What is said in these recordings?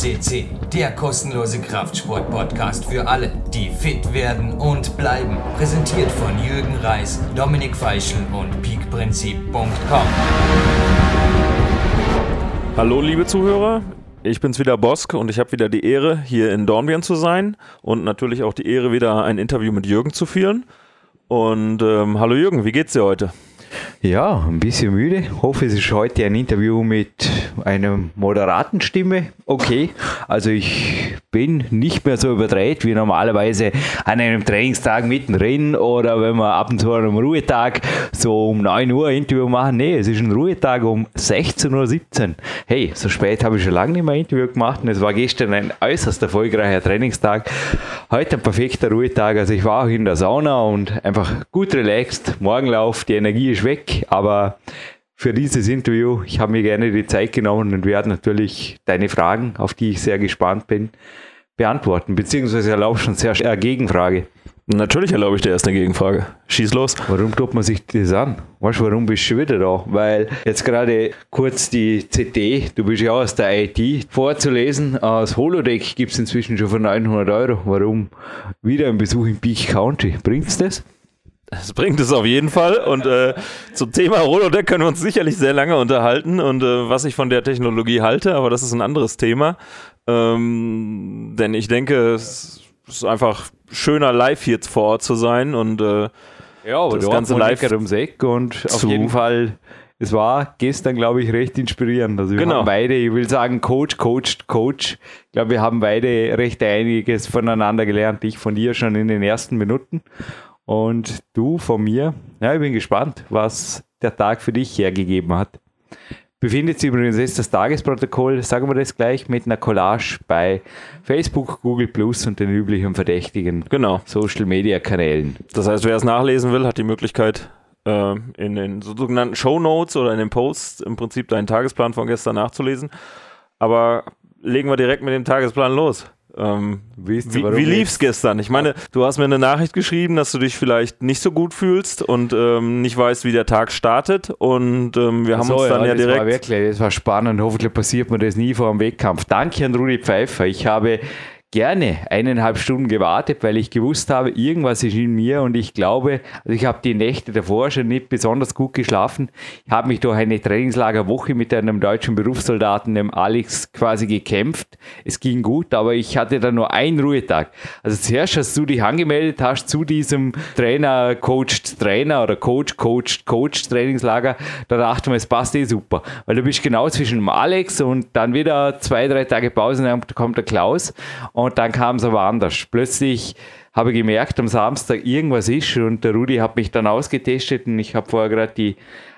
CC, der kostenlose Kraftsport-Podcast für alle, die fit werden und bleiben. Präsentiert von Jürgen Reis, Dominik Feischl und peakprinzip.com. Hallo liebe Zuhörer, ich bin's wieder Bosk und ich habe wieder die Ehre, hier in Dornbirn zu sein und natürlich auch die Ehre, wieder ein Interview mit Jürgen zu führen. Und ähm, hallo Jürgen, wie geht's dir heute? Ja, ein bisschen müde. Hoffe, es ist heute ein Interview mit einer moderaten Stimme. Okay, also ich bin nicht mehr so überdreht wie normalerweise an einem Trainingstag mittendrin oder wenn wir ab und zu an einem Ruhetag so um 9 Uhr ein Interview machen. Nee, es ist ein Ruhetag um 16.17 Uhr. Hey, so spät habe ich schon lange nicht mehr ein Interview gemacht und es war gestern ein äußerst erfolgreicher Trainingstag. Heute ein perfekter Ruhetag. Also ich war auch in der Sauna und einfach gut relaxed. Morgenlauf, die Energie ist weg, aber für dieses Interview, ich habe mir gerne die Zeit genommen und werde natürlich deine Fragen, auf die ich sehr gespannt bin, beantworten. Beziehungsweise erlaube schon sehr eine Gegenfrage. Natürlich erlaube ich dir erst eine Gegenfrage. Schieß los. Warum tut man sich das an? Weißt du, warum bist du wieder da? Weil jetzt gerade kurz die CT, du bist ja aus der IT, vorzulesen. Das Holodeck gibt es inzwischen schon für 900 Euro. Warum wieder ein Besuch in Peak County? Bringt's das? Es bringt es auf jeden Fall. Und äh, zum Thema Holodeck können wir uns sicherlich sehr lange unterhalten und äh, was ich von der Technologie halte, aber das ist ein anderes Thema. Ähm, denn ich denke, es ist einfach schöner, live hier vor Ort zu sein und äh, ja, aber das ganze live ums Eck und auf jeden Fall es war gestern, glaube ich, recht inspirierend. Also wir genau. haben beide, ich will sagen, Coach, Coach, Coach. Ich glaube, wir haben beide recht einiges voneinander gelernt. Ich von dir schon in den ersten Minuten. Und du von mir, ja, ich bin gespannt, was der Tag für dich hergegeben hat. Befindet sich übrigens jetzt das Tagesprotokoll, sagen wir das gleich, mit einer Collage bei Facebook, Google Plus und den üblichen verdächtigen genau. Social Media Kanälen. Das heißt, wer es nachlesen will, hat die Möglichkeit, äh, in den sogenannten Show Notes oder in den Posts im Prinzip deinen Tagesplan von gestern nachzulesen. Aber legen wir direkt mit dem Tagesplan los. Ähm, wie, wie lief's gestern? Ich meine, du hast mir eine Nachricht geschrieben, dass du dich vielleicht nicht so gut fühlst und ähm, nicht weißt, wie der Tag startet. Und ähm, wir haben so, uns dann ja, ja das direkt. War wirklich, das war spannend. Hoffentlich passiert mir das nie vor dem Wettkampf. Danke an Rudi Pfeiffer. Ich habe gerne eineinhalb Stunden gewartet, weil ich gewusst habe, irgendwas ist in mir und ich glaube, also ich habe die Nächte davor schon nicht besonders gut geschlafen. Ich habe mich durch eine Trainingslagerwoche mit einem deutschen Berufssoldaten, dem Alex, quasi gekämpft. Es ging gut, aber ich hatte dann nur einen Ruhetag. Also zuerst, als du dich angemeldet hast zu diesem Trainer, Coach, Trainer oder Coach, Coach, Coach Trainingslager, da dachte man, es passt eh super, weil du bist genau zwischen dem Alex und dann wieder zwei, drei Tage Pause und dann kommt der Klaus dann kam es aber anders. Plötzlich habe ich gemerkt, am Samstag irgendwas ist und der Rudi hat mich dann ausgetestet und ich habe vorher gerade die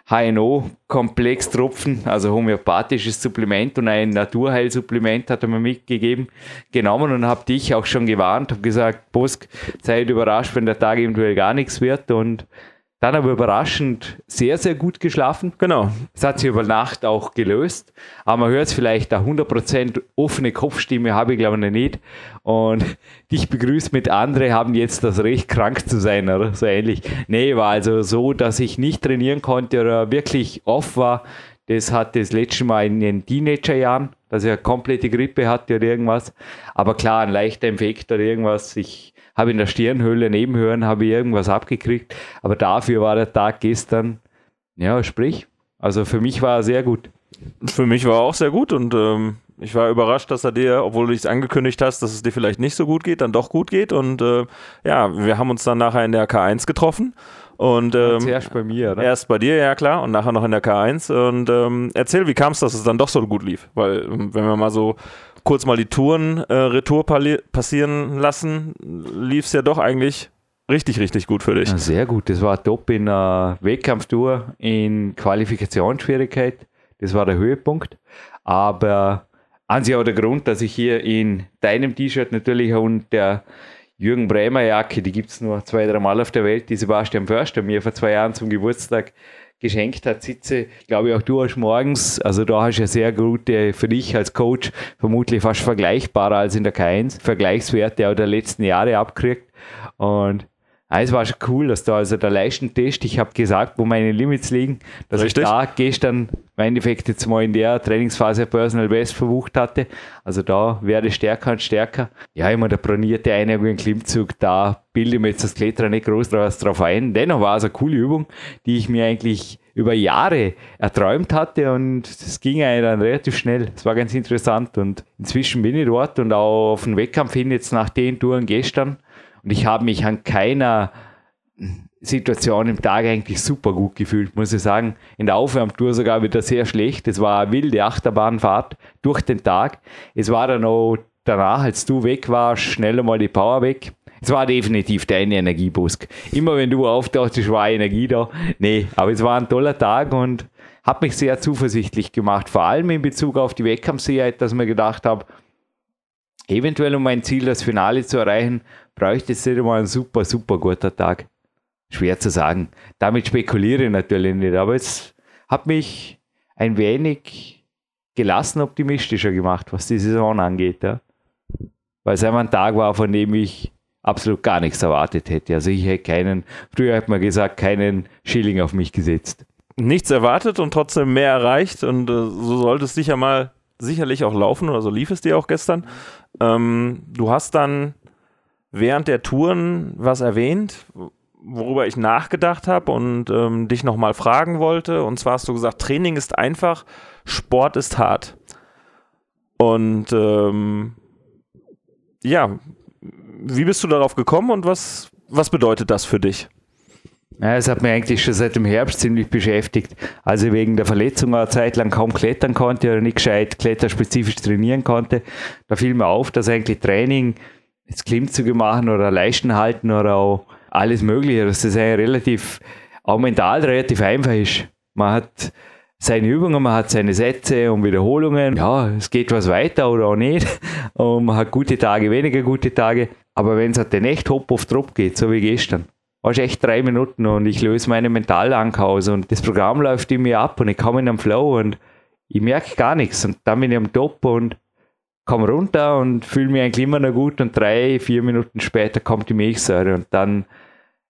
HNO-Komplextropfen, also homöopathisches Supplement und ein Naturheilsupplement hat er mir mitgegeben, genommen und habe dich auch schon gewarnt, habe gesagt, Bosk, seid überrascht, wenn der Tag eventuell gar nichts wird und dann aber überraschend sehr, sehr gut geschlafen. Genau. Es hat sich über Nacht auch gelöst. Aber man hört es vielleicht, eine 100% offene Kopfstimme habe ich glaube ich noch nicht. Und dich begrüßt mit andere haben jetzt das Recht, krank zu sein oder so ähnlich. Nee, war also so, dass ich nicht trainieren konnte oder wirklich off war. Das hatte das letzte Mal in den Teenagerjahren, dass ich eine komplette Grippe hatte oder irgendwas. Aber klar, ein leichter Infekt oder irgendwas. Ich habe in der Stirnhöhle nebenhören, habe ich irgendwas abgekriegt. Aber dafür war der Tag gestern, ja, sprich. Also für mich war er sehr gut. Für mich war er auch sehr gut und ähm, ich war überrascht, dass er dir, obwohl du dich angekündigt hast, dass es dir vielleicht nicht so gut geht, dann doch gut geht. Und äh, ja, wir haben uns dann nachher in der K1 getroffen. Und ähm, erst bei mir, oder? Erst bei dir, ja klar, und nachher noch in der K1. Und ähm, erzähl, wie kam es, dass es dann doch so gut lief? Weil, ähm, wenn wir mal so kurz mal die Touren äh, Retour passieren lassen, lief es ja doch eigentlich richtig, richtig gut für dich. Ja, sehr gut. Das war top in einer Wettkampftour in Qualifikationsschwierigkeit. Das war der Höhepunkt. Aber an sich auch der Grund, dass ich hier in deinem T-Shirt natürlich und der Jürgen Bremer Jacke, die gibt es nur zwei, drei Mal auf der Welt, die Sebastian Förster mir vor zwei Jahren zum Geburtstag geschenkt hat, sitze, glaube ich, auch du hast morgens, also da hast du ja sehr gute, für dich als Coach, vermutlich fast vergleichbarer als in der K1, Vergleichswerte auch der letzten Jahre abgekriegt. Und es war schon cool, dass da also der Leistentest, ich habe gesagt, wo meine Limits liegen, dass Richtig. ich da gestern im Endeffekt jetzt mal in der Trainingsphase Personal Best verbucht hatte. Also da werde ich stärker und stärker. Ja, immer der pronierte Einhegung Klimmzug, da bilde ich mir jetzt das Kletterer nicht groß drauf ein. Dennoch war es eine coole Übung, die ich mir eigentlich über Jahre erträumt hatte und es ging eigentlich dann relativ schnell. Es war ganz interessant und inzwischen bin ich dort und auch auf den Wettkampf hin jetzt nach den Touren gestern und ich habe mich an keiner Situation im Tag eigentlich super gut gefühlt, muss ich sagen. In der Aufwärmtour sogar wieder sehr schlecht. Es war eine wilde Achterbahnfahrt durch den Tag. Es war dann auch danach, als du weg warst, schnell einmal die Power weg. Es war definitiv deine Energiebusk. Immer wenn du auftauchst, war Energie da. Nee, aber es war ein toller Tag und hat mich sehr zuversichtlich gemacht. Vor allem in Bezug auf die Wettkampfsicherheit, dass mir gedacht habe, eventuell um mein Ziel, das Finale zu erreichen, bräuchte es nicht einmal ein super, super guter Tag. Schwer zu sagen. Damit spekuliere ich natürlich nicht, aber es hat mich ein wenig gelassen optimistischer gemacht, was die Saison angeht. Ja. Weil es einfach ein Tag war, von dem ich absolut gar nichts erwartet hätte. Also ich hätte keinen, früher hat man gesagt, keinen Schilling auf mich gesetzt. Nichts erwartet und trotzdem mehr erreicht und äh, so sollte es sicher mal sicherlich auch laufen oder so lief es dir auch gestern. Ähm, du hast dann während der Touren was erwähnt, worüber ich nachgedacht habe und ähm, dich nochmal fragen wollte. Und zwar hast du gesagt, Training ist einfach, Sport ist hart. Und ähm, ja, wie bist du darauf gekommen und was, was bedeutet das für dich? Ja, es hat mich eigentlich schon seit dem Herbst ziemlich beschäftigt. Also wegen der Verletzung eine Zeit lang kaum klettern konnte oder nicht gescheit kletterspezifisch trainieren konnte. Da fiel mir auf, dass eigentlich Training, jetzt Klimmzüge machen oder Leisten halten oder auch alles Mögliche, dass das eigentlich relativ, auch mental relativ einfach ist. Man hat seine Übungen, man hat seine Sätze und Wiederholungen. Ja, es geht was weiter oder auch nicht. Und man hat gute Tage, weniger gute Tage. Aber wenn es halt den echt hopp auf Drop geht, so wie gestern, es echt drei Minuten und ich löse meine Mentalanker aus und das Programm läuft in mir ab und ich komme in den Flow und ich merke gar nichts und dann bin ich am Top und komme runter und fühle mich eigentlich immer noch gut und drei, vier Minuten später kommt die Milchsäure und dann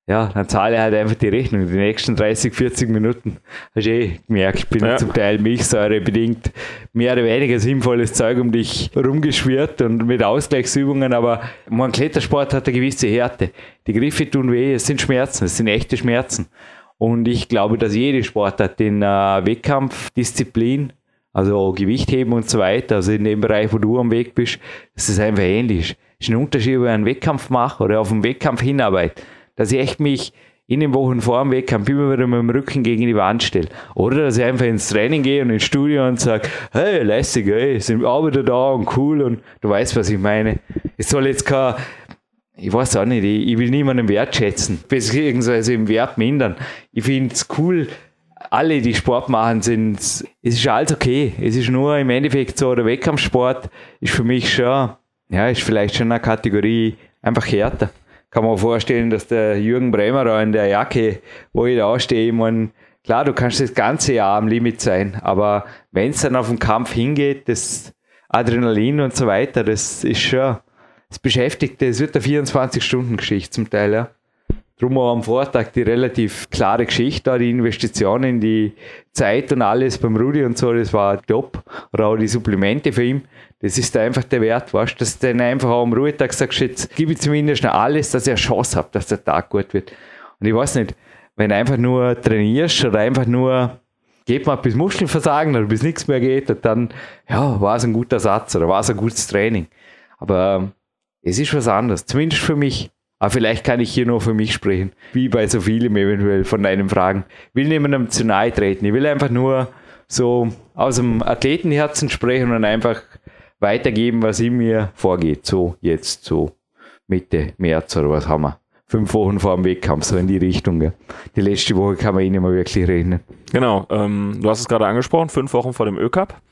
ja, dann zahle ich halt einfach die Rechnung. Die nächsten 30, 40 Minuten hast du eh gemerkt, ich bin Ja. zum Teil Milchsäure bedingt mehr oder weniger sinnvolles Zeug um dich rumgeschwirrt und mit Ausgleichsübungen, aber mein Klettersport hat eine gewisse Härte. Die Griffe tun weh, es sind Schmerzen, es sind echte Schmerzen. Und ich glaube, dass jede Sportart in äh, Wettkampfdisziplin, also Gewichtheben und so weiter, also in dem Bereich, wo du am Weg bist, dass es einfach ähnlich ist. Es ist ein Unterschied, ob ich einen Wettkampf mache oder auf einen Wettkampf hinarbeite. Dass ich echt mich in den Wochen vor dem Wettkampf immer wieder mit dem Rücken gegen die Wand stelle. Oder dass ich einfach ins Training gehe und ins Studio und sage, hey, lässig, hey, sind wieder da und cool und du weißt, was ich meine. Es soll jetzt kein, ich weiß auch nicht, ich, ich will niemanden wertschätzen, beziehungsweise im Wert mindern. Ich finde es cool, alle, die Sport machen, sind, es ist alles okay. Es ist nur im Endeffekt so, der Wettkampfsport ist für mich schon, ja, ist vielleicht schon eine Kategorie einfach härter. Kann man vorstellen, dass der Jürgen Bremer da in der Jacke, wo ich da stehe, ich meine, klar, du kannst das ganze Jahr am Limit sein, aber wenn es dann auf den Kampf hingeht, das Adrenalin und so weiter, das ist schon, das beschäftigt, das wird eine 24-Stunden-Geschichte zum Teil, ja. Drum auch am Vortag die relativ klare Geschichte, da die Investition in die Zeit und alles beim Rudi und so, das war top. Oder auch die Supplemente für ihn, das ist einfach der Wert, weißt du, dass du dann einfach auch am Ruhetag sagst, jetzt gebe ich zumindest noch alles, dass ich eine Chance habe, dass der Tag gut wird. Und ich weiß nicht, wenn du einfach nur trainierst oder einfach nur geht mal bis Muskelversagen oder bis nichts mehr geht, dann, ja, war es ein guter Satz oder war es ein gutes Training. Aber ähm, es ist was anderes, zumindest für mich. Aber vielleicht kann ich hier nur für mich sprechen, wie bei so vielen eventuell von deinen Fragen. Ich will niemandem zu nahe treten. Ich will einfach nur so aus dem Athletenherzen sprechen und einfach weitergeben, was in mir vorgeht. So jetzt, so Mitte März oder was haben wir? Fünf Wochen vor dem Wettkampf, so in die Richtung. Gell? Die letzte Woche kann man eh nicht mehr wirklich rechnen. Genau, ähm, du hast es gerade angesprochen, fünf Wochen vor dem Ö-Cup,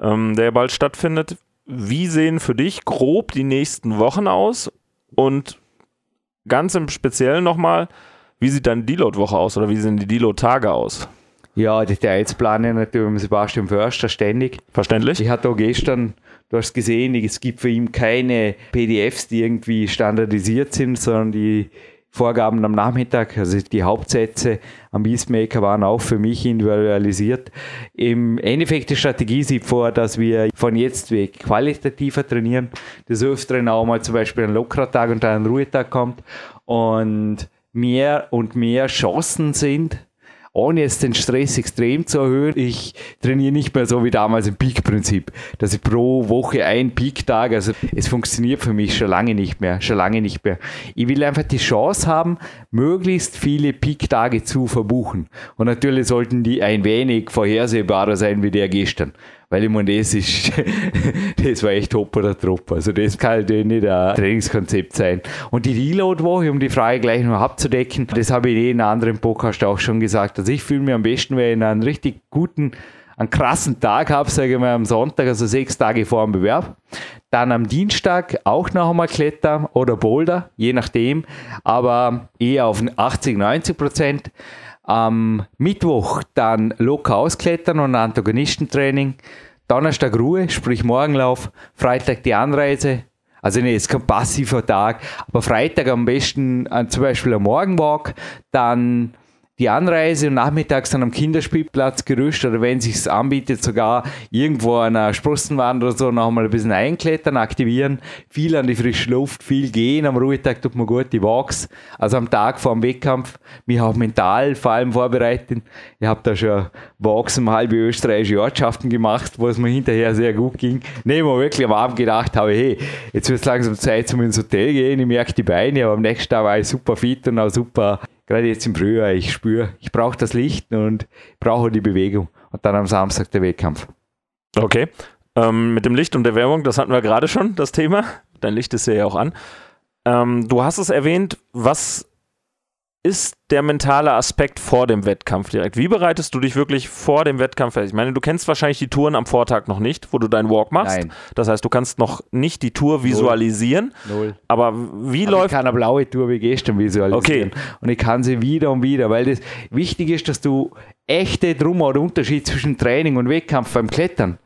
ähm, der bald stattfindet. Wie sehen für dich grob die nächsten Wochen aus? Und ganz im Speziellen nochmal, wie sieht deine Deload-Woche aus oder wie sehen die Deload-Tage aus? Ja, Details planen natürlich mit Sebastian Förster ständig. Verständlich? Ich hatte auch gestern, du hast gesehen, es gibt für ihn keine PDFs, die irgendwie standardisiert sind, sondern die Vorgaben am Nachmittag, also die Hauptsätze am Beastmaker waren auch für mich individualisiert. Im Endeffekt die Strategie sieht vor, dass wir von jetzt weg qualitativer trainieren, des Öfteren auch mal zum Beispiel ein lockerer und ein Ruhetag kommt und mehr und mehr Chancen sind, ohne jetzt den Stress extrem zu erhöhen. Ich trainiere nicht mehr so wie damals im Peak-Prinzip, dass ich pro Woche einen Peak-Tag, also es funktioniert für mich schon lange nicht mehr, schon lange nicht mehr. Ich will einfach die Chance haben, möglichst viele Peak-Tage zu verbuchen. Und natürlich sollten die ein wenig vorhersehbarer sein wie der gestern. Weil ich meine, das ist, das war echt Top oder Trupp. Also das kann halt nicht ein Trainingskonzept sein. Und die Reload-Woche, um die Frage gleich noch abzudecken, das habe ich eh in einem anderen Podcast auch schon gesagt. Also ich fühle mich am besten, wenn ich in einen richtig guten, einen krassen Tag habe, sage ich mal am Sonntag, also sechs Tage vor dem Bewerb. Dann am Dienstag auch noch einmal Kletter oder Boulder, je nachdem, aber eher auf 80, 90 Prozent am Mittwoch dann locker ausklettern und Antagonistentraining. Donnerstag Ruhe, sprich Morgenlauf. Freitag die Anreise. Also nee, es ist kein passiver Tag, aber Freitag am besten äh, zum Beispiel ein Morgenwalk, dann die Anreise und nachmittags dann am Kinderspielplatz gerüstet oder wenn sich anbietet, sogar irgendwo an einer Sprossenwand oder so noch mal ein bisschen einklettern, aktivieren, viel an die frische Luft, viel gehen, am Ruhetag tut man gut die Walks, also am Tag vor dem Wettkampf, mich auch mental vor allem vorbereiten. Ich habe da schon Walks um halbe österreichische Ortschaften gemacht, wo es mir hinterher sehr gut ging. Nee, wo wirklich am Abend gedacht habe, hey, jetzt wird es langsam Zeit, zum ins Hotel gehen, ich merke die Beine, aber am nächsten Tag war ich super fit und auch super gerade jetzt im Frühjahr, ich spüre, ich brauche das Licht und brauche die Bewegung. Und dann am Samstag der Wettkampf. Okay. Ähm, mit dem Licht und der Werbung, das hatten wir gerade schon, das Thema. Dein Licht ist ja auch an. Ähm, du hast es erwähnt, was ist der mentale Aspekt vor dem Wettkampf direkt? Wie bereitest du dich wirklich vor dem Wettkampf fest? Ich meine, du kennst wahrscheinlich die Touren am Vortag noch nicht, wo du deinen Walk machst. Nein. Das heißt, du kannst noch nicht die Tour visualisieren. Null. Null. Aber wie aber läuft. Ich kann eine blaue Tour wie gestern visualisieren. Okay. Und ich kann sie wieder und wieder, weil das wichtig ist, dass du echte drum oder Unterschied zwischen Training und Wettkampf beim Klettern.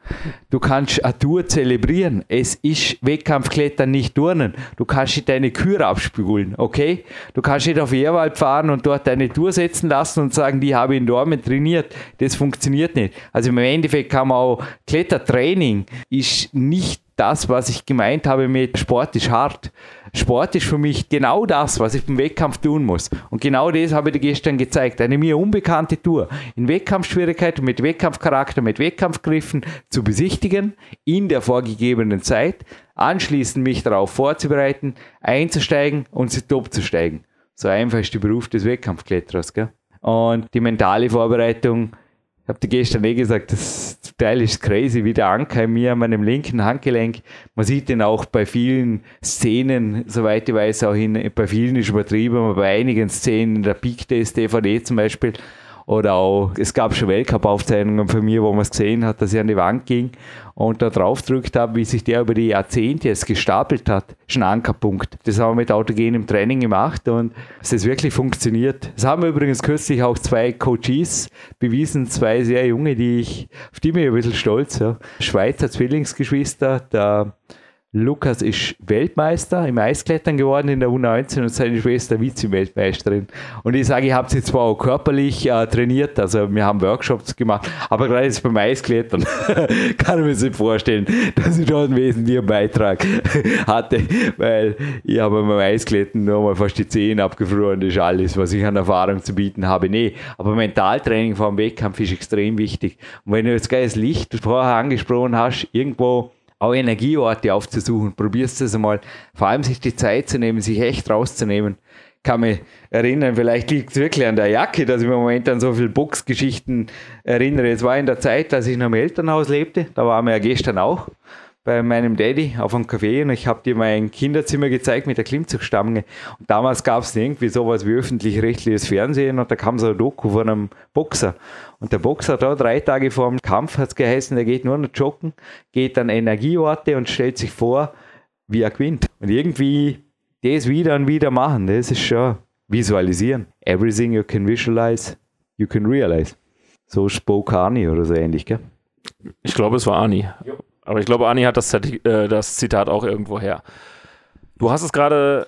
Du kannst eine Tour zelebrieren. Es ist Wettkampfklettern nicht Turnen. Du kannst nicht deine Kühe abspülen, okay? Du kannst nicht auf Ehrwald fahren und dort deine Tour setzen lassen und sagen, die habe ich in Dormen trainiert. Das funktioniert nicht. Also im Endeffekt kann man auch Klettertraining ist nicht das, was ich gemeint habe mit Sport ist hart. Sport ist für mich genau das, was ich beim Wettkampf tun muss. Und genau das habe ich dir gestern gezeigt. Eine mir unbekannte Tour in Wettkampfschwierigkeit, mit Wettkampfcharakter, mit Wettkampfgriffen zu besichtigen in der vorgegebenen Zeit, anschließend mich darauf vorzubereiten, einzusteigen und sie top zu steigen. So einfach ist der Beruf des Wettkampfkletterers. Gell? Und die mentale Vorbereitung ich habe dir gestern eh gesagt, das Teil ist crazy, wie der Anker in mir an meinem linken Handgelenk. Man sieht den auch bei vielen Szenen, soweit ich weiß, auch in, bei vielen ist übertrieben, aber bei einigen Szenen der Peak Test DVD zum Beispiel, oder auch, es gab schon Weltcup-Aufzeichnungen von mir, wo man es gesehen hat, dass ich an die Wand ging und da drauf drückt habe, wie sich der über die Jahrzehnte jetzt gestapelt hat. Ein Ankerpunkt. Das haben wir mit autogenem Training gemacht und es ist wirklich funktioniert. Das haben wir übrigens kürzlich auch zwei Coaches bewiesen, zwei sehr junge, die ich, auf die bin ich ein bisschen stolz. Ja. Schweizer Zwillingsgeschwister, der Lukas ist Weltmeister im Eisklettern geworden in der U19 und seine Schwester Vize-Weltmeisterin. Und ich sage, ich habe sie zwar auch körperlich äh, trainiert, also wir haben Workshops gemacht, aber gerade jetzt beim Eisklettern kann ich mir nicht vorstellen, dass ich da einen wesentlichen Beitrag hatte, weil ich habe beim Eisklettern nur mal fast die Zehen abgefroren, das ist alles, was ich an Erfahrung zu bieten habe. Nee, aber Mentaltraining vor dem Wettkampf ist extrem wichtig. Und wenn du jetzt geiles Licht vorher angesprochen hast, irgendwo auch Energieorte aufzusuchen. Probierst es einmal. Vor allem sich die Zeit zu nehmen, sich echt rauszunehmen. Kann mich erinnern, vielleicht liegt es wirklich an der Jacke, dass ich mir im Moment an so viele Boxgeschichten erinnere. Es war in der Zeit, als ich noch im Elternhaus lebte, da waren wir ja gestern auch bei meinem Daddy auf einem Café und ich habe dir mein Kinderzimmer gezeigt mit der Klimmzugstange. Und damals gab es irgendwie sowas wie öffentlich-rechtliches Fernsehen und da kam so ein Doku von einem Boxer. Und der Boxer da drei Tage vor dem Kampf hat es geheißen, der geht nur noch joggen, geht an Energieorte und stellt sich vor, wie er gewinnt. Und irgendwie das wieder und wieder machen, das ist schon visualisieren. Everything you can visualize, you can realize. So spoke Arnie oder so ähnlich, gell? Ich glaube, es war Arnie. Aber ich glaube, Ani hat das, äh, das Zitat auch irgendwo her. Du hast es gerade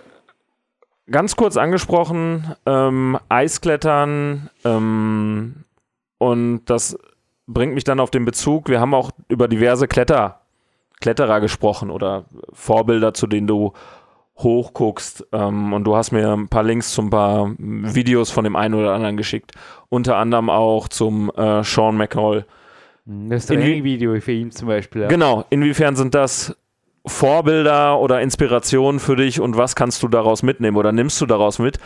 ganz kurz angesprochen, ähm, Eisklettern ähm, und das bringt mich dann auf den Bezug. Wir haben auch über diverse Kletter, Kletterer gesprochen oder Vorbilder, zu denen du hochguckst. Ähm, und du hast mir ein paar Links zu ein paar Videos von dem einen oder anderen geschickt. Unter anderem auch zum äh, Sean McCall. Das Training-Video für ihn zum Beispiel. Ja. Genau. Inwiefern sind das Vorbilder oder Inspirationen für dich und was kannst du daraus mitnehmen oder nimmst du daraus mit?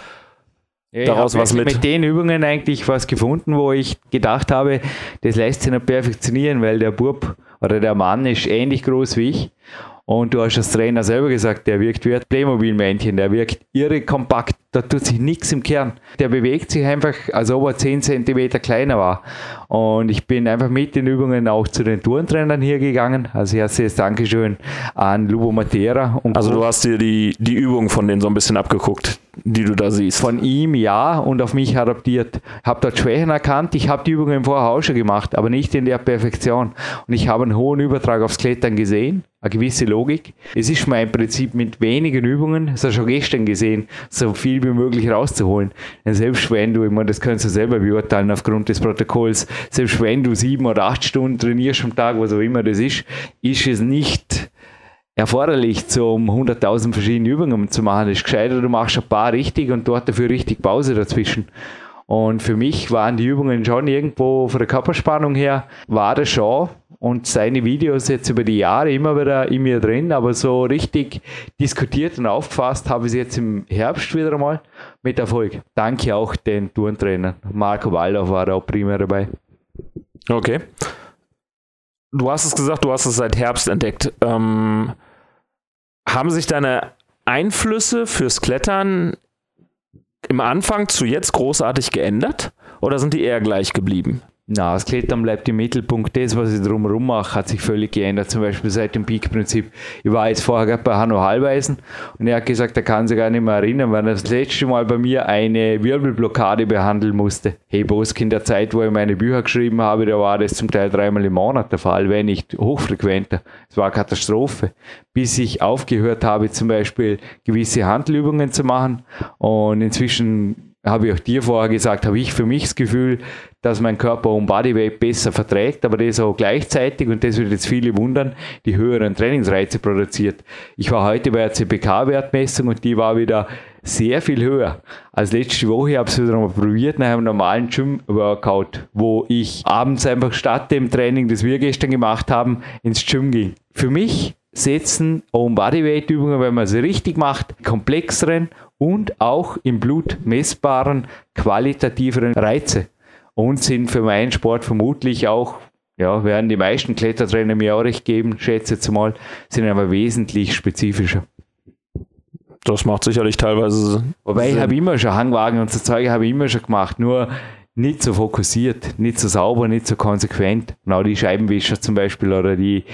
Ja, daraus was mit. mit den Übungen eigentlich was gefunden, wo ich gedacht habe, das lässt sich nicht perfektionieren, weil der Bub oder der Mann ist ähnlich groß wie ich und du hast als Trainer selber gesagt, der wirkt wie ein Playmobil-Männchen, der wirkt irre kompakt, da tut sich nichts im Kern. Der bewegt sich einfach, als ob er 10 cm kleiner war. Und ich bin einfach mit den Übungen auch zu den Tourentrainern hier gegangen. Also herzliches Dankeschön an Lubo Matera. also du hast dir die, die Übungen von denen so ein bisschen abgeguckt, die du da siehst. Von ihm ja und auf mich adaptiert. Habe dort Schwächen erkannt. Ich habe die Übungen vorher auch schon gemacht, aber nicht in der Perfektion. Und ich habe einen hohen Übertrag aufs Klettern gesehen eine gewisse Logik. Es ist im Prinzip mit wenigen Übungen, das hast du schon gestern gesehen, so viel wie möglich rauszuholen. Denn selbst wenn du, ich meine, das kannst du selber beurteilen aufgrund des Protokolls, selbst wenn du sieben oder acht Stunden trainierst am Tag, was auch immer das ist, ist es nicht erforderlich, um 100.000 verschiedene Übungen zu machen. Es ist gescheiter, du machst ein paar richtig und dort dafür richtig Pause dazwischen. Und für mich waren die Übungen schon irgendwo von der Körperspannung her, war das schon und seine Videos jetzt über die Jahre immer wieder in mir drin, aber so richtig diskutiert und aufgefasst habe ich es jetzt im Herbst wieder einmal mit Erfolg. Danke auch den Tourentrainern. Marco Waldorf war auch primär dabei. Okay. Du hast es gesagt, du hast es seit Herbst entdeckt. Ähm, haben sich deine Einflüsse fürs Klettern im Anfang zu jetzt großartig geändert oder sind die eher gleich geblieben? Na, das Klettern bleibt im Mittelpunkt. Das, was ich drumherum mache, hat sich völlig geändert. Zum Beispiel seit dem Peak-Prinzip. Ich war jetzt vorher bei Hanno Hallweisen und er hat gesagt, er kann sich gar nicht mehr erinnern, weil er das letzte Mal bei mir eine Wirbelblockade behandeln musste. Hey, Bosk, in der Zeit, wo ich meine Bücher geschrieben habe, da war das zum Teil dreimal im Monat der Fall, wenn nicht hochfrequenter. Es war eine Katastrophe. Bis ich aufgehört habe, zum Beispiel gewisse Handelübungen zu machen und inzwischen habe ich auch dir vorher gesagt, habe ich für mich das Gefühl, dass mein Körper um Bodyweight besser verträgt, aber das auch gleichzeitig, und das wird jetzt viele wundern, die höheren Trainingsreize produziert. Ich war heute bei der CPK-Wertmessung und die war wieder sehr viel höher. Als letzte Woche habe ich es wieder mal probiert nach einem normalen Gym-Workout, wo ich abends einfach statt dem Training, das wir gestern gemacht haben, ins Gym ging. Für mich setzen Own Bodyweight Übungen, wenn man sie richtig macht, komplexeren und auch im Blut messbaren, qualitativeren Reize und sind für meinen Sport vermutlich auch, ja, werden die meisten Klettertrainer mir auch recht geben, schätze jetzt mal, sind aber wesentlich spezifischer. Das macht sicherlich teilweise. Wobei Sinn. ich habe immer schon Hangwagen und so Zeug habe ich immer schon gemacht, nur nicht so fokussiert, nicht so sauber, nicht so konsequent. Genau die Scheibenwischer zum Beispiel oder die,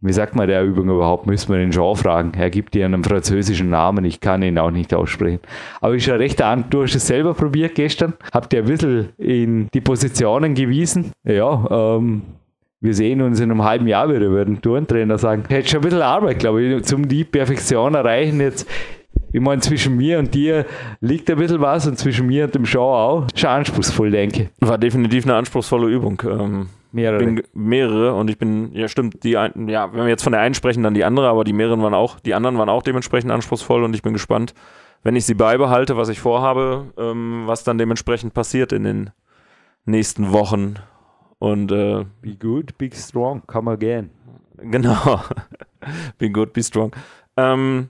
wie sagt man der Übung überhaupt, müssen wir den Jean fragen. Er gibt ihr einen französischen Namen, ich kann ihn auch nicht aussprechen. Aber ich schon recht an, du hast es selber probiert gestern, habt ihr ein bisschen in die Positionen gewiesen. Ja, ähm, wir sehen uns in einem halben Jahr wieder, würden Turntrainer sagen. Hätte schon ein bisschen Arbeit, glaube ich, zum die Perfektion erreichen jetzt. Ich meine, zwischen mir und dir liegt ein bisschen was und zwischen mir und dem Jean auch. Schon anspruchsvoll, denke ich. War definitiv eine anspruchsvolle Übung. Ähm Mehrere. Bin, mehrere und ich bin, ja stimmt, die ein, ja, wenn wir jetzt von der einen sprechen, dann die andere, aber die mehreren waren auch, die anderen waren auch dementsprechend anspruchsvoll und ich bin gespannt, wenn ich sie beibehalte, was ich vorhabe, ähm, was dann dementsprechend passiert in den nächsten Wochen. Und äh, be good, be strong, come again. Genau. be good, be strong. Ähm,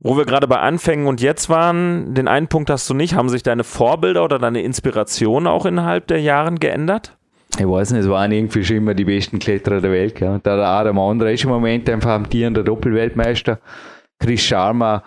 wo wir gerade bei Anfängen und jetzt waren, den einen Punkt hast du nicht. Haben sich deine Vorbilder oder deine Inspirationen auch innerhalb der Jahre geändert? Ich weiß nicht, es waren irgendwie schon immer die besten Kletterer der Welt. Gell? Und der Adam ist im Moment einfach amtierender Doppelweltmeister. Chris Sharma,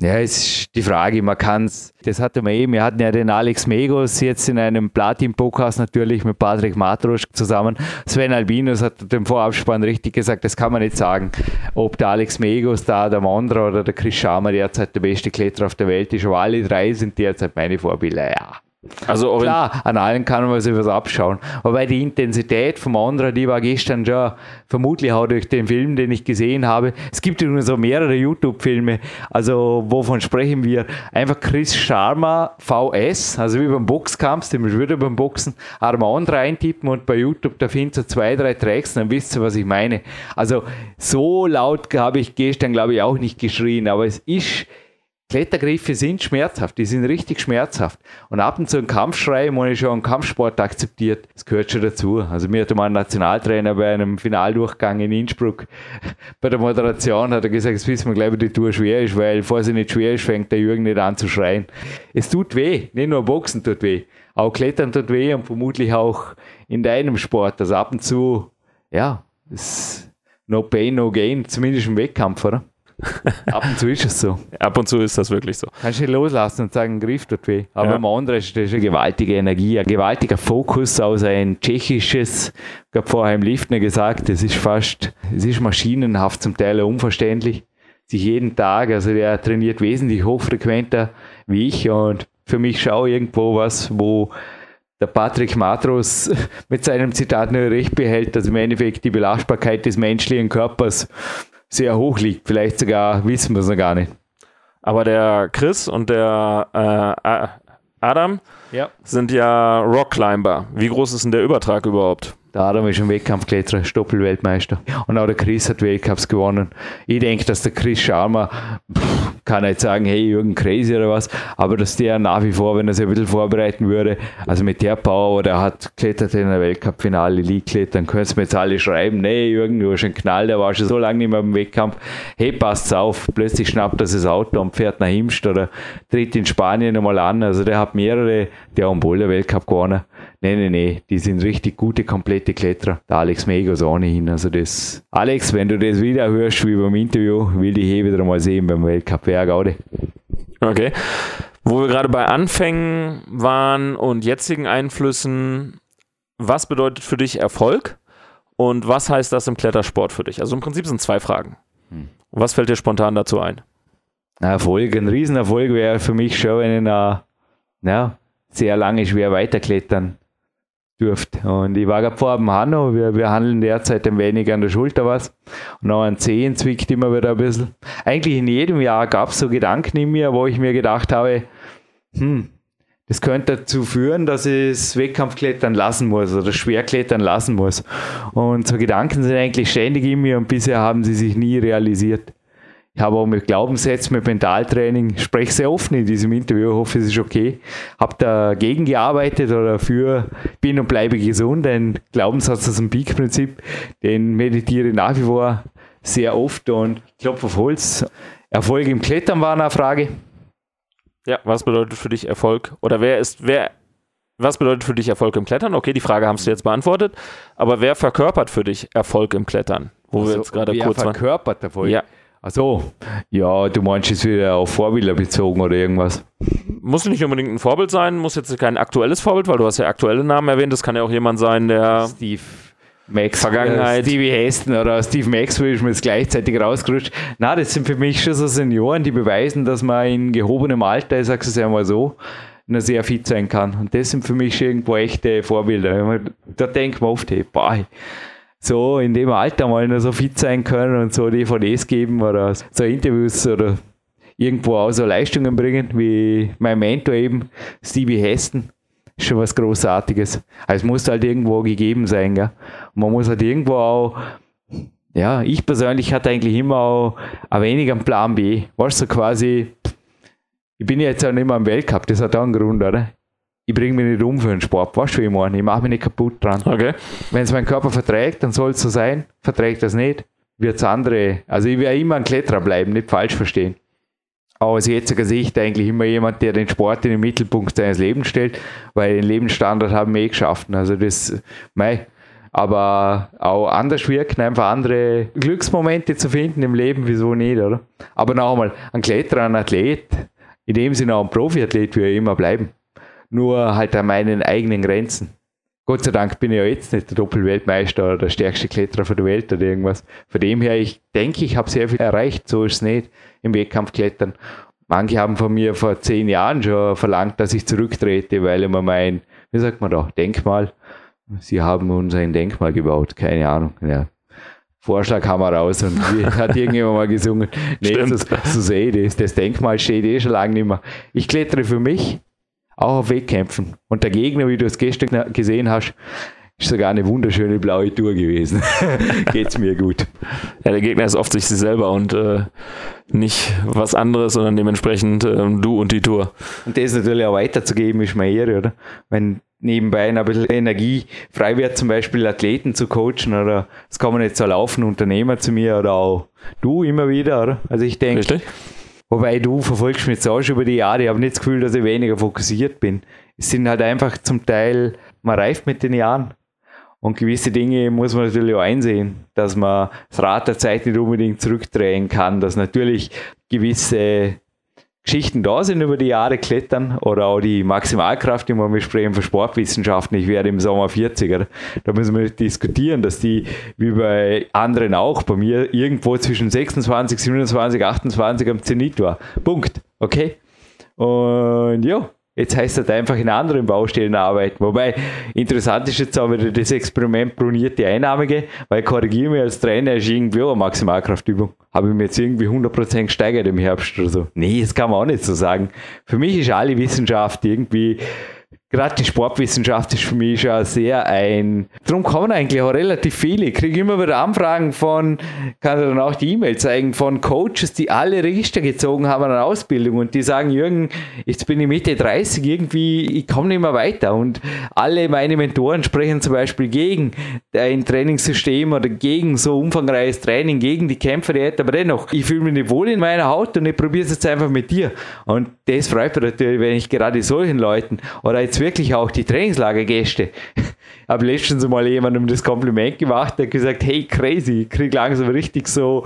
ja, ist die Frage, man kann es, das hatte man eben, wir hatten ja den Alex Megos jetzt in einem Platin-Podcast natürlich mit Patrick Matrosch zusammen. Sven Albinus hat dem Vorabspann richtig gesagt, das kann man nicht sagen, ob der Alex Megos, der Adam oder der Chris Sharma derzeit der beste Kletterer auf der Welt ist, aber alle drei sind derzeit meine Vorbilder, ja Also Klar, an allen kann man sich was abschauen. Aber die Intensität vom anderen, die war gestern schon, vermutlich auch durch den Film, den ich gesehen habe. Es gibt übrigens so mehrere YouTube-Filme. Also, wovon sprechen wir? Einfach Chris Sharma VS, also wie beim Boxkampf, den wieder beim Boxen, Armand reintippen und bei YouTube, da findet ihr zwei, drei Tracks, dann wisst ihr, was ich meine. Also, so laut habe ich gestern, glaube ich, auch nicht geschrien, aber es ist Klettergriffe sind schmerzhaft, die sind richtig schmerzhaft. Und ab und zu ein Kampfschrei, muss ich schon einen Kampfsport akzeptiert, das gehört schon dazu. Also mir hat mal ein Nationaltrainer bei einem Finaldurchgang in Innsbruck bei der Moderation hat er gesagt, jetzt wissen wir gleich, wie die Tour schwer ist, weil vor sie nicht schwer ist, fängt der Jürgen nicht an zu schreien. Es tut weh, nicht nur Boxen tut weh, auch Klettern tut weh und vermutlich auch in deinem Sport. Also ab und zu, ja, ist no pain, no gain, zumindest im Wettkampf, oder? Ab und zu ist es so. Ab und zu ist das wirklich so. Kannst du nicht loslassen und sagen, Griff tut weh. Aber ja. anderen ist das eine gewaltige Energie, ein gewaltiger Fokus aus ein tschechisches, ich habe vorher im Liftner gesagt, es ist fast, es ist maschinenhaft, zum Teil unverständlich. Sich jeden Tag, also der trainiert wesentlich hochfrequenter wie ich und für mich schau irgendwo was, wo der Patrick Matros mit seinem Zitat nur recht behält, dass im Endeffekt die Belastbarkeit des menschlichen Körpers sehr hoch liegt. Vielleicht sogar wissen wir es noch gar nicht. Aber der Chris und der äh, Adam ja. sind ja Rockclimber. Wie groß ist denn der Übertrag überhaupt? Der Adam ist ein Wettkampfkletterer, Stoppelweltmeister. Und auch der Chris hat Weltcups gewonnen. Ich denke, dass der Chris Scharmer, kann nicht sagen, hey, Jürgen crazy oder was, aber dass der nach wie vor, wenn er sich ein bisschen vorbereiten würde, also mit der Power, der hat klettert in der Weltcup-Finale, League klettern, können Sie mir jetzt alle schreiben, nee, Jürgen, du hast einen Knall, der war schon so lange nicht mehr im Wettkampf. Hey, passt's auf, plötzlich schnappt er das Auto und fährt nach Himst oder tritt in Spanien einmal an. Also der hat mehrere, der hat einen Boulder-Weltcup gewonnen. Nee, nee, nee, die sind richtig gute, komplette Kletterer. Der Alex Megos ohnehin. Also das, Alex, wenn du das wieder hörst wie beim Interview, will ich eh wieder mal sehen beim Weltcup. Wer Gaude. Okay. Wo wir gerade bei Anfängen waren und jetzigen Einflüssen, was bedeutet für dich Erfolg und was heißt das im Klettersport für dich? Also im Prinzip sind zwei Fragen. Hm. Was fällt dir spontan dazu ein? Erfolg, ein Riesenerfolg wäre für mich schon, wenn ich ja, sehr lange schwer weiterklettern dürft. Und ich war gerade vor dem Hanno, wir, wir handeln derzeit ein wenig an der Schulter was. Und auch an Zehen zwickt immer wieder ein bisschen. Eigentlich in jedem Jahr gab es so Gedanken in mir, wo ich mir gedacht habe, hm, das könnte dazu führen, dass ich das Wettkampfklettern lassen muss oder Schwerklettern lassen muss. Und so Gedanken sind eigentlich ständig in mir und bisher haben sie sich nie realisiert. Ich habe auch mit Glaubenssätzen, mit Mentaltraining, spreche sehr offen in diesem Interview, ich hoffe, es ist okay. Habe dagegen gearbeitet oder für bin und bleibe gesund, ein Glaubenssatz aus dem Peak-Prinzip, den meditiere ich nach wie vor sehr oft und klopfe auf Holz. Erfolg im Klettern war eine Frage. Ja, was bedeutet für dich Erfolg? Oder wer ist, wer, was bedeutet für dich Erfolg im Klettern? Okay, die Frage haben du jetzt beantwortet. Aber wer verkörpert für dich Erfolg im Klettern? Wo also, wir jetzt gerade kurz verkörpert waren. Erfolg? Ja. Ach so, ja, du meinst jetzt wieder auf Vorbilder bezogen oder irgendwas? Muss nicht unbedingt ein Vorbild sein, muss jetzt kein aktuelles Vorbild, weil du hast ja aktuelle Namen erwähnt, das kann ja auch jemand sein, der Steve Max, Vergangenheit. Stevie Heston oder Steve Maxwell ist mir jetzt gleichzeitig rausgerutscht. Na, das sind für mich schon so Senioren, die beweisen, dass man in gehobenem Alter, ich sag's es ja mal so, noch sehr fit sein kann. Und das sind für mich schon irgendwo echte Vorbilder. Da denkt man oft, hey, boah, so in dem Alter mal noch so fit sein können und so DVDs geben oder so Interviews oder irgendwo auch so Leistungen bringen, wie mein Mentor eben, Stevie Heston. Ist schon was Großartiges. Also es muss halt irgendwo gegeben sein, gell? Man muss halt irgendwo auch, ja, ich persönlich hatte eigentlich immer auch ein wenig einen Plan B. Weißt du, so quasi, ich bin jetzt auch nicht mehr am Weltcup, das hat auch einen Grund, oder? Ich bringe mich nicht um für den Sport. Weißt du, wie ich meine? Ich mache mich nicht kaputt dran. Okay. Wenn es mein Körper verträgt, dann soll es so sein. Verträgt das nicht, wird es andere. Also ich werde immer ein Kletterer bleiben, nicht falsch verstehen. Aber aus jetziger Sicht eigentlich immer jemand, der den Sport in den Mittelpunkt seines Lebens stellt, weil den Lebensstandard haben wir eh geschafft. Also das, mei, aber auch anders wirken, einfach andere Glücksmomente zu finden im Leben, wieso nicht, oder? Aber nochmal, ein Kletterer, ein Athlet, in dem Sinne auch ein Profiathlet, will er immer bleiben nur halt an meinen eigenen Grenzen. Gott sei Dank bin ich ja jetzt nicht der Doppelweltmeister oder der stärkste Kletterer von der Welt oder irgendwas. Von dem her, ich denke, ich habe sehr viel erreicht, so ist es nicht im Wettkampfklettern. Manche haben von mir vor zehn Jahren schon verlangt, dass ich zurücktrete, weil immer mein, wie sagt man da, Denkmal, sie haben uns ein Denkmal gebaut, keine Ahnung. Ja. Vorschlag haben wir raus und hat irgendjemand mal gesungen. Nee, so, so sehe ich das. Das Denkmal steht eh schon lange nicht mehr. Ich klettere für mich, auch auf Wettkämpfen. Und der Gegner, wie du es gestern gesehen hast, ist sogar eine wunderschöne blaue Tour gewesen. Geht's mir gut. Ja, der Gegner ist oft sich selber und äh, nicht was anderes, sondern dementsprechend äh, du und die Tour. Und das natürlich auch weiterzugeben, ist mir Ehre, oder? Wenn nebenbei ein bisschen Energie frei wird, zum Beispiel Athleten zu coachen oder es kommen jetzt so laufen Unternehmer zu mir oder auch du immer wieder, oder? Also ich denke, Richtig? Wobei du verfolgst mich jetzt auch schon über die Jahre, ich habe nicht das Gefühl, dass ich weniger fokussiert bin. Es sind halt einfach zum Teil, man reift mit den Jahren. Und gewisse Dinge muss man natürlich auch einsehen, dass man das Rad der Zeit nicht unbedingt zurückdrehen kann, dass natürlich gewisse Geschichten da sind über die Jahre klettern oder auch die Maximalkraft, die wir besprechen für Sportwissenschaften. Ich werde im Sommer 40er. Da müssen wir diskutieren, dass die, wie bei anderen auch, bei mir irgendwo zwischen 26, 27, 28 am Zenit war. Punkt. Okay? Und ja, Jetzt heißt es einfach in anderen Baustellen arbeiten. Wobei, interessant ist jetzt auch wieder das Experiment brunierte Einnahmige, weil korrigiere mich als Trainer, ist irgendwie auch eine Maximalkraftübung. Habe ich mir jetzt irgendwie 100% gesteigert im Herbst oder so? Nee, das kann man auch nicht so sagen. Für mich ist alle Wissenschaft irgendwie gerade die Sportwissenschaft ist für mich schon sehr ein. Darum kommen eigentlich auch relativ viele. Ich kriege immer wieder Anfragen von, kann dann auch die E-Mail zeigen, von Coaches, die alle Register gezogen haben an Ausbildung und die sagen, Jürgen, jetzt bin ich Mitte 30, irgendwie, ich komme nicht mehr weiter. Und alle meine Mentoren sprechen zum Beispiel gegen ein Trainingssystem oder gegen so umfangreiches Training, gegen die Kämpferdiät, aber dennoch, ich fühle mich nicht wohl in meiner Haut und ich probiere es jetzt einfach mit dir. Und das freut mich natürlich, wenn ich gerade solchen Leuten oder jetzt wirklich auch die Trainingslagergäste. Habe letztens mal jemandem das Kompliment gemacht, der gesagt, hey, crazy, ich kriege langsam richtig so,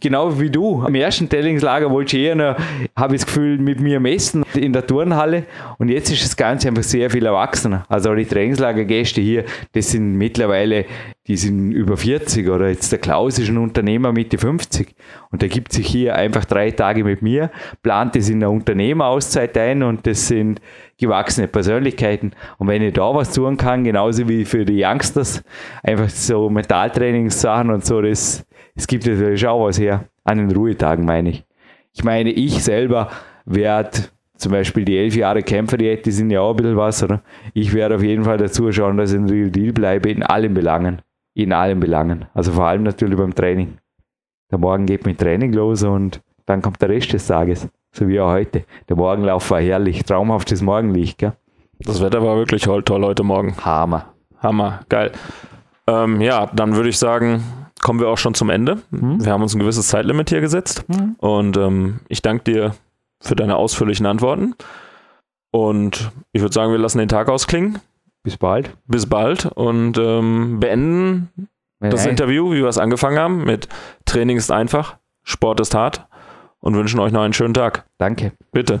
genau wie du. Am ersten Trainingslager wollte ich eher noch, habe ich das Gefühl, mit mir messen in der Turnhalle und jetzt ist das Ganze einfach sehr viel erwachsener. Also die Trainingslagergäste hier, das sind mittlerweile die sind über 40 oder jetzt der Klaus ist ein Unternehmer Mitte 50 und der gibt sich hier einfach drei Tage mit mir, plant es in der Unternehmerauszeit ein und das sind gewachsene Persönlichkeiten und wenn ich da was tun kann, genauso wie für die Youngsters, einfach so Mentaltrainingssachen und so, das, es gibt natürlich auch was her, an den Ruhetagen meine ich. Ich meine, ich selber werde zum Beispiel die elf Jahre Kämpferdiät, die sind ja auch ein bisschen was, oder? Ich werde auf jeden Fall dazu schauen, dass ich ein Real Deal bleibe in allen Belangen in allen Belangen. Also vor allem natürlich beim Training. Der Morgen geht mit Training los und dann kommt der Rest des Tages, so wie auch heute. Der Morgenlauf war herrlich, traumhaftes Morgenlicht. Gell? Das Wetter war wirklich toll, heute Morgen. Hammer. Hammer, geil. Ähm, ja, dann würde ich sagen, kommen wir auch schon zum Ende. Mhm. Wir haben uns ein gewisses Zeitlimit hier gesetzt mhm. und ähm, ich danke dir für deine ausführlichen Antworten. Und ich würde sagen, wir lassen den Tag ausklingen. Bis bald. Bis bald und ähm, beenden Nein. das Interview, wie wir es angefangen haben, mit Training ist einfach, Sport ist hart und wünschen euch noch einen schönen Tag. Danke. Bitte.